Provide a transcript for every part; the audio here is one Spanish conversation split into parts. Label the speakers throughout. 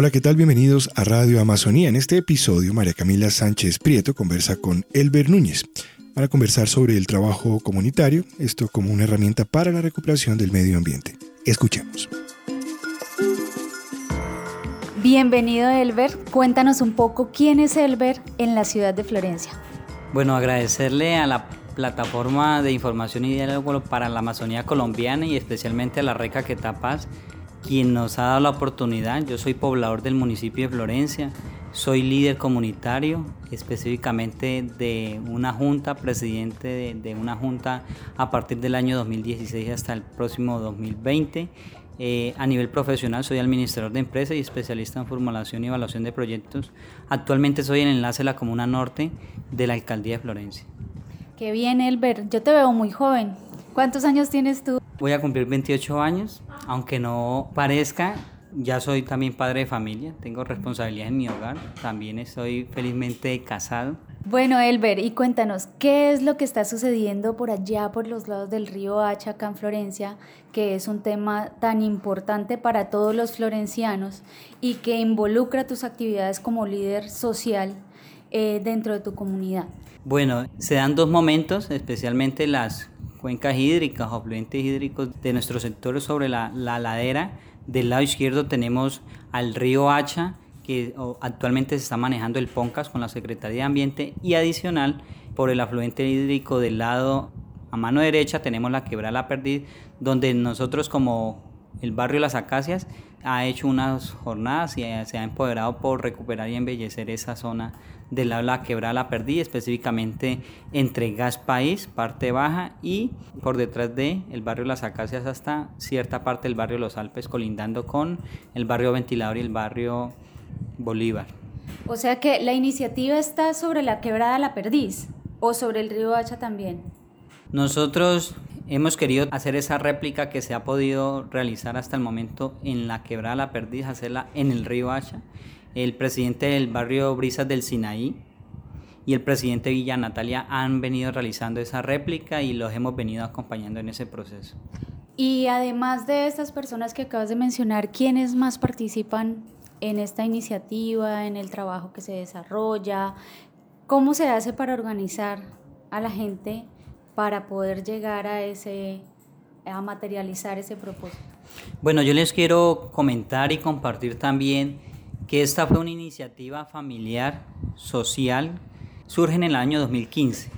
Speaker 1: Hola, ¿qué tal? Bienvenidos a Radio Amazonía. En este episodio, María Camila Sánchez Prieto conversa con Elber Núñez para conversar sobre el trabajo comunitario, esto como una herramienta para la recuperación del medio ambiente. Escuchemos.
Speaker 2: Bienvenido Elber, cuéntanos un poco quién es Elber en la ciudad de Florencia.
Speaker 3: Bueno, agradecerle a la plataforma de información y diálogo para la Amazonía colombiana y especialmente a la RECA Quetapaz quien nos ha dado la oportunidad. Yo soy poblador del municipio de Florencia, soy líder comunitario, específicamente de una junta, presidente de, una junta a partir del año 2016 hasta el próximo 2020. Eh, a nivel profesional soy administrador de empresas y especialista en formulación y evaluación de proyectos. Actualmente soy el enlace de la Comuna Norte de la Alcaldía de Florencia.
Speaker 2: Qué bien, Elber. Yo te veo muy joven. ¿Cuántos años tienes tú?
Speaker 3: Voy a cumplir 28 años, aunque no parezca, ya soy también padre de familia, tengo responsabilidad en mi hogar, también estoy felizmente casado.
Speaker 2: Bueno, Elber, y cuéntanos, ¿qué es lo que está sucediendo por allá, por los lados del río Hacha, acá en Florencia, que es un tema tan importante para todos los florencianos y que involucra tus actividades como líder social eh, dentro de tu comunidad?
Speaker 3: Bueno, se dan dos momentos, especialmente las cuencas hídricas o fluentes hídricos de nuestro sector sobre la, ladera. Del lado izquierdo tenemos al río Hacha, que actualmente se está manejando el PONCAS con la Secretaría de Ambiente y adicional por el afluente hídrico del lado a mano derecha tenemos la quebrada La Perdiz, donde nosotros como el barrio Las Acacias ha hecho unas jornadas y se ha empoderado por recuperar y embellecer esa zona de la, la quebrada La Perdí, específicamente entre Gas País, parte baja, y por detrás de el barrio Las Acacias hasta cierta parte del barrio Los Alpes, colindando con el barrio Ventilador y el barrio Bolívar.
Speaker 2: O sea que la iniciativa está sobre la quebrada La Perdiz o sobre el río Hacha también.
Speaker 3: Nosotros hemos querido hacer esa réplica que se ha podido realizar hasta el momento en la quebrada La Perdiz, hacerla en el río Hacha el presidente del barrio Brisas del Sinaí y el presidente Villa Natalia han venido realizando esa réplica y los hemos venido acompañando en ese proceso.
Speaker 2: Y además de estas personas que acabas de mencionar, ¿quiénes más participan en esta iniciativa, en el trabajo que se desarrolla? ¿Cómo se hace para organizar a la gente para poder llegar a ese a materializar ese propósito?
Speaker 3: Bueno, yo les quiero comentar y compartir también que esta fue una iniciativa familiar, social, surge en el año 2015.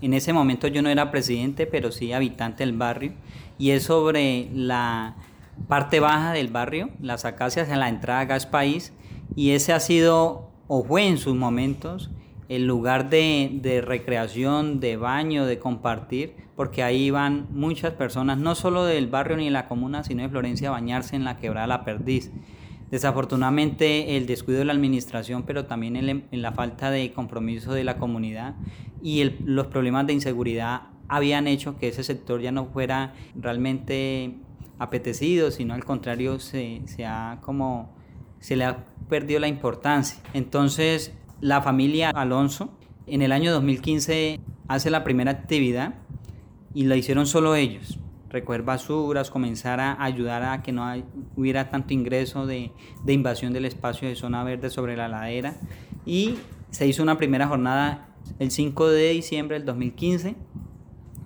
Speaker 3: En ese momento yo no era presidente, pero sí habitante del barrio, y es sobre la parte baja del barrio, las acacias en la entrada a Gas País, y ese ha sido, o fue en sus momentos, el lugar de, de, recreación, de baño, de compartir, porque ahí van muchas personas, no solo del barrio ni de la comuna, sino de Florencia, a bañarse en la quebrada La Perdiz. Desafortunadamente el descuido de la administración, pero también en, la falta de compromiso de la comunidad y los problemas de inseguridad habían hecho que ese sector ya no fuera realmente apetecido, sino al contrario se, se, ha como se le ha perdido la importancia. Entonces la familia Alonso en el año 2015 hace la primera actividad y la hicieron solo ellos recoger basuras, comenzar a ayudar a que no hubiera tanto ingreso de, de, invasión del espacio de zona verde sobre la ladera. Y se hizo una primera jornada el 5 de diciembre del 2015.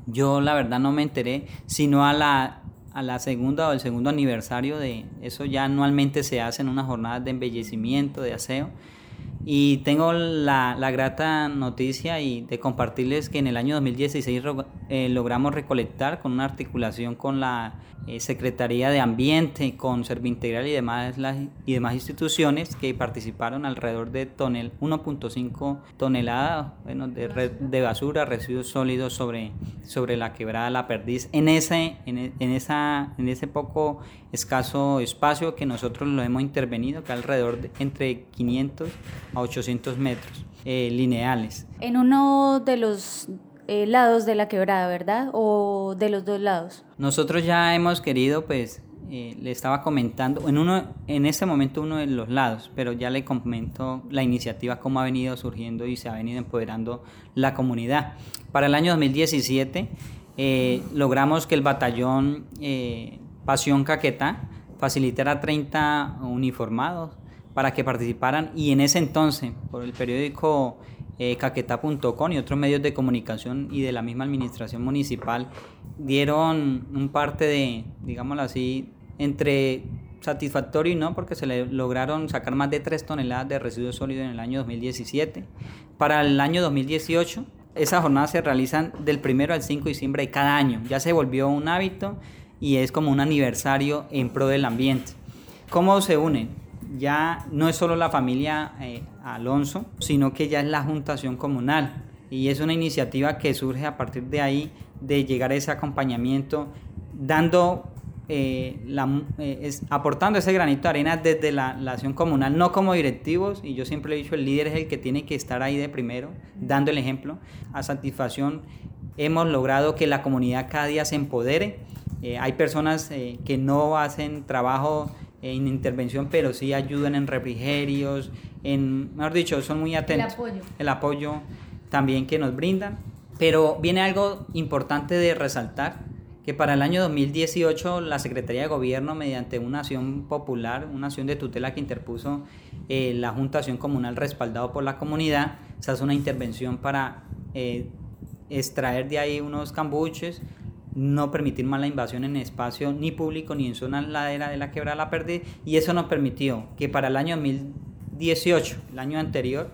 Speaker 3: Yo la verdad no me enteré, sino a la, a la segunda o el segundo aniversario de eso ya anualmente se hacen unas jornadas de embellecimiento, de aseo. Y tengo la, la, grata noticia y de compartirles que en el año 2016 eh, logramos recolectar con una articulación con la eh, Secretaría de Ambiente, con Integral y demás, y demás instituciones que participaron alrededor de tonel 1.5 toneladas bueno, de, de, basura, residuos sólidos sobre, sobre la quebrada La Perdiz. En ese, en, en, esa, en ese poco escaso espacio que nosotros lo hemos intervenido, que alrededor de entre 500 a 800 metros eh, lineales.
Speaker 2: En uno de los eh, lados de la quebrada, ¿verdad? ¿O de los dos lados?
Speaker 3: Nosotros ya hemos querido, pues, eh, le estaba comentando, en, uno, en este momento uno de los lados, pero ya le comento la iniciativa, cómo ha venido surgiendo y se ha venido empoderando la comunidad. Para el año 2017 logramos que el batallón Pasión Caqueta facilitara 30 uniformados para que participaran y en ese entonces, por el periódico eh, caqueta.com y otros medios de comunicación y de la misma administración municipal, dieron un parte de, digámoslo así, entre satisfactorio y no, porque se le lograron sacar más de 3 toneladas de residuos sólidos en el año 2017. Para el año 2018, esas jornadas se realizan del 1 al 5 de diciembre de cada año. Ya se volvió un hábito y es como un aniversario en pro del ambiente. ¿Cómo se unen? Ya no es solo la familia eh, Alonso, sino que ya es la juntación comunal. Y es una iniciativa que surge a partir de ahí, de llegar a ese acompañamiento, dando eh, eh, es, aportando ese granito de arena desde la, la, acción comunal, no como directivos, y yo siempre he dicho, el líder es el que tiene que estar ahí de primero, dando el ejemplo. A satisfacción hemos logrado que la comunidad cada día se empodere. Eh, hay personas que no hacen trabajo en intervención, pero sí ayudan en refrigerios, en, mejor dicho, son muy atentos.
Speaker 2: El apoyo.
Speaker 3: El apoyo también que nos brindan. Pero viene algo importante de resaltar, que para el año 2018 la Secretaría de Gobierno, mediante una acción popular, una acción de tutela que interpuso eh, la Junta Acción Comunal respaldado por la comunidad, se hace una intervención para eh, extraer de ahí unos cambuches, no permitir más la invasión en espacio ni público ni en zona ladera de la quebrada La Perdiz, y eso nos permitió que para el año 2018, el año anterior,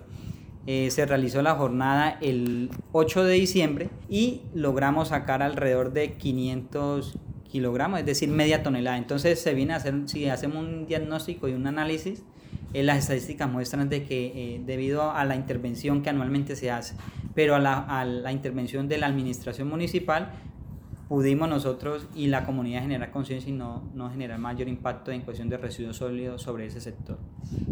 Speaker 3: eh, se realizó la jornada el 8 de diciembre y logramos sacar alrededor de 500 kilogramos, es decir, media tonelada. Entonces se viene a hacer, si hacemos un diagnóstico y un análisis, eh, las estadísticas muestran de que eh, debido a la intervención que anualmente se hace, pero a la, a la intervención de la administración municipal, pudimos nosotros y la comunidad generar conciencia y no, no generar mayor impacto en cuestión de residuos sólidos sobre ese sector.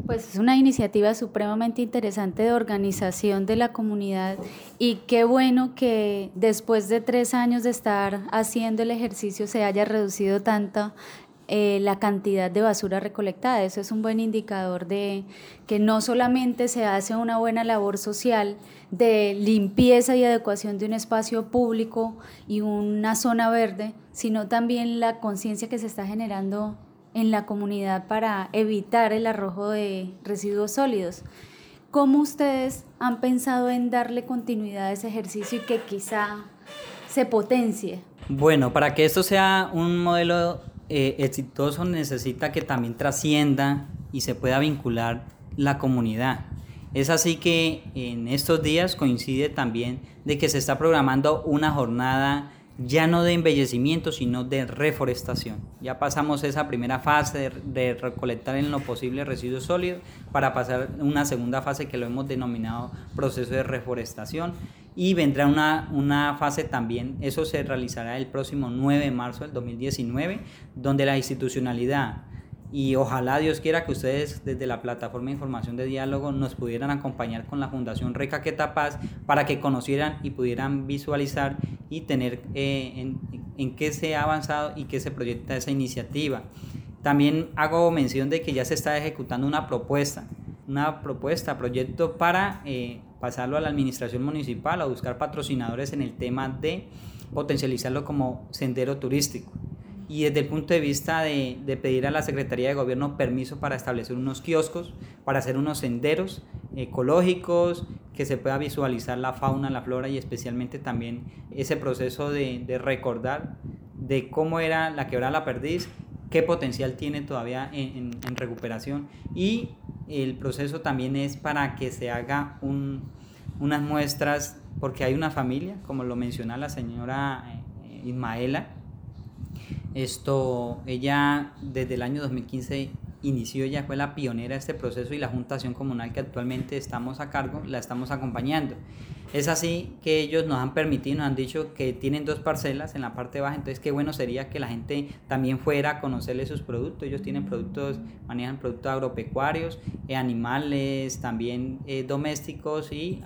Speaker 2: Pues es una iniciativa supremamente interesante de organización de la comunidad y qué bueno que después de tres años de estar haciendo el ejercicio se haya reducido tanto eh, la cantidad de basura recolectada. Eso es un buen indicador de que no solamente se hace una buena labor social de limpieza y adecuación de un espacio público y una zona verde, sino también la conciencia que se está generando en la comunidad para evitar el arrojo de residuos sólidos. ¿Cómo ustedes han pensado en darle continuidad a ese ejercicio y que quizá se potencie?
Speaker 3: Bueno, para que esto sea un modelo eh, exitoso necesita que también trascienda y se pueda vincular la comunidad. Es así que en estos días coincide también de que se está programando una jornada ya no de embellecimiento, sino de reforestación. Ya pasamos esa primera fase de, recolectar en lo posible residuos sólidos para pasar una segunda fase que lo hemos denominado proceso de reforestación y vendrá una, una fase también, eso se realizará el próximo 9 de marzo del 2019, donde la institucionalidad y ojalá Dios quiera que ustedes desde la plataforma de información de diálogo nos pudieran acompañar con la Fundación Recaqueta Paz para que conocieran y pudieran visualizar y tener eh, en, en, qué se ha avanzado y qué se proyecta esa iniciativa. También hago mención de que ya se está ejecutando una propuesta, una propuesta, proyecto para eh, pasarlo a la administración municipal, a buscar patrocinadores en el tema de potencializarlo como sendero turístico. Y desde el punto de vista de, de, pedir a la Secretaría de Gobierno permiso para establecer unos kioscos, para hacer unos senderos ecológicos, que se pueda visualizar la fauna, la flora y especialmente también ese proceso de, de recordar de cómo era la quebrada La Perdiz, qué potencial tiene todavía en, recuperación y el proceso también es para que se haga un, unas muestras, porque hay una familia, como lo menciona la señora eh, Ismaela, esto, ella desde el año 2015 inició, ella fue la pionera de este proceso y la Juntación Comunal que actualmente estamos a cargo la estamos acompañando. Es así que ellos nos han permitido, nos han dicho que tienen dos parcelas en la parte baja, entonces qué bueno sería que la gente también fuera a conocerle sus productos. Ellos tienen productos, manejan productos agropecuarios, eh, animales, también eh, domésticos y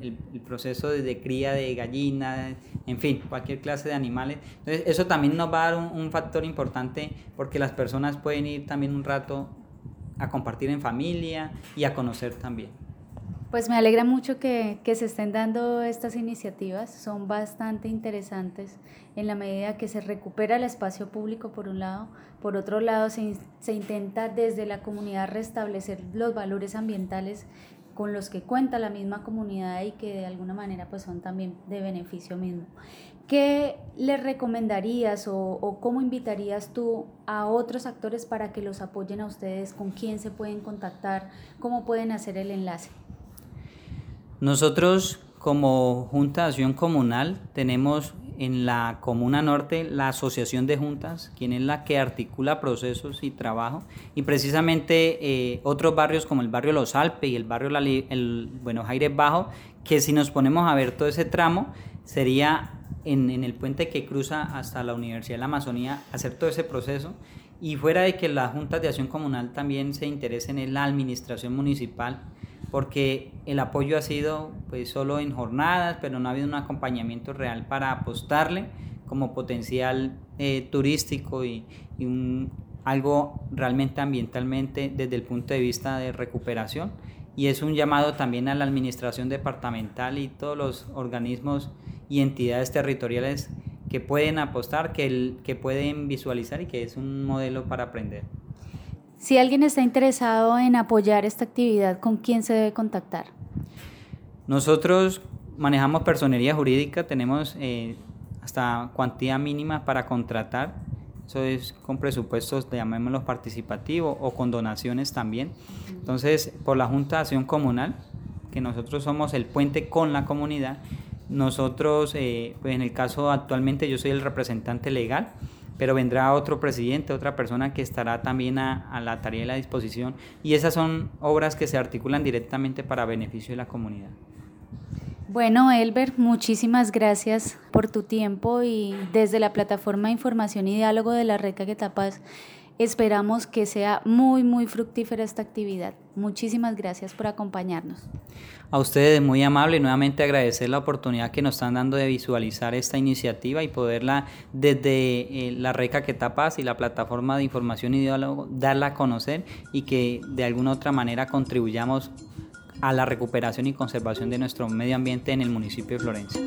Speaker 3: el, proceso de, cría de gallinas, en fin, cualquier clase de animales. Entonces eso también nos va a dar un, un factor importante porque las personas pueden ir también un rato a compartir en familia y a conocer también.
Speaker 2: Pues me alegra mucho que, se estén dando estas iniciativas, son bastante interesantes en la medida que se recupera el espacio público por un lado, por otro lado se, se intenta desde la comunidad restablecer los valores ambientales con los que cuenta la misma comunidad y que de alguna manera pues son también de beneficio mismo. ¿Qué le recomendarías o, o, cómo invitarías tú a otros actores para que los apoyen a ustedes? ¿Con quién se pueden contactar? ¿Cómo pueden hacer el enlace?
Speaker 3: Nosotros como Junta de Acción Comunal tenemos en la Comuna Norte la Asociación de Juntas, quien es la que articula procesos y trabajo, y precisamente eh, otros barrios como el barrio Los Alpes y el barrio el Buenos Aires Bajo, que si nos ponemos a ver todo ese tramo, sería en, en el puente que cruza hasta la Universidad de la Amazonía, hacer todo ese proceso. Y fuera de que las juntas de acción comunal también se interesen en la administración municipal, porque el apoyo ha sido pues solo en jornadas, pero no ha habido un acompañamiento real para apostarle como potencial eh, turístico y, algo realmente ambientalmente desde el punto de vista de recuperación. Y es un llamado también a la administración departamental y todos los organismos y entidades territoriales que pueden apostar, que, que pueden visualizar y que es un modelo para aprender.
Speaker 2: Si alguien está interesado en apoyar esta actividad, ¿con quién se debe contactar?
Speaker 3: Nosotros manejamos personería jurídica, tenemos eh, hasta cuantía mínima para contratar, eso es con presupuestos, llamémoslos participativos o con donaciones también. Entonces, por la Junta de Acción Comunal, que nosotros somos el puente con la comunidad, nosotros, eh, pues en el caso actualmente yo soy el representante legal, pero vendrá otro presidente, otra persona que estará también a, la tarea y la disposición. Y esas son obras que se articulan directamente para beneficio de la comunidad.
Speaker 2: Bueno, Elber, muchísimas gracias por tu tiempo y desde la plataforma de información y diálogo de la Red Caquetapaz esperamos que sea muy, muy fructífera esta actividad. Muchísimas gracias por acompañarnos.
Speaker 3: A ustedes muy amable nuevamente agradecer la oportunidad que nos están dando de visualizar esta iniciativa y poderla desde eh, la Reca que tapas y la plataforma de información y diálogo darla a conocer y que de alguna otra manera contribuyamos a la recuperación y conservación de nuestro medio ambiente en el municipio de Florencia.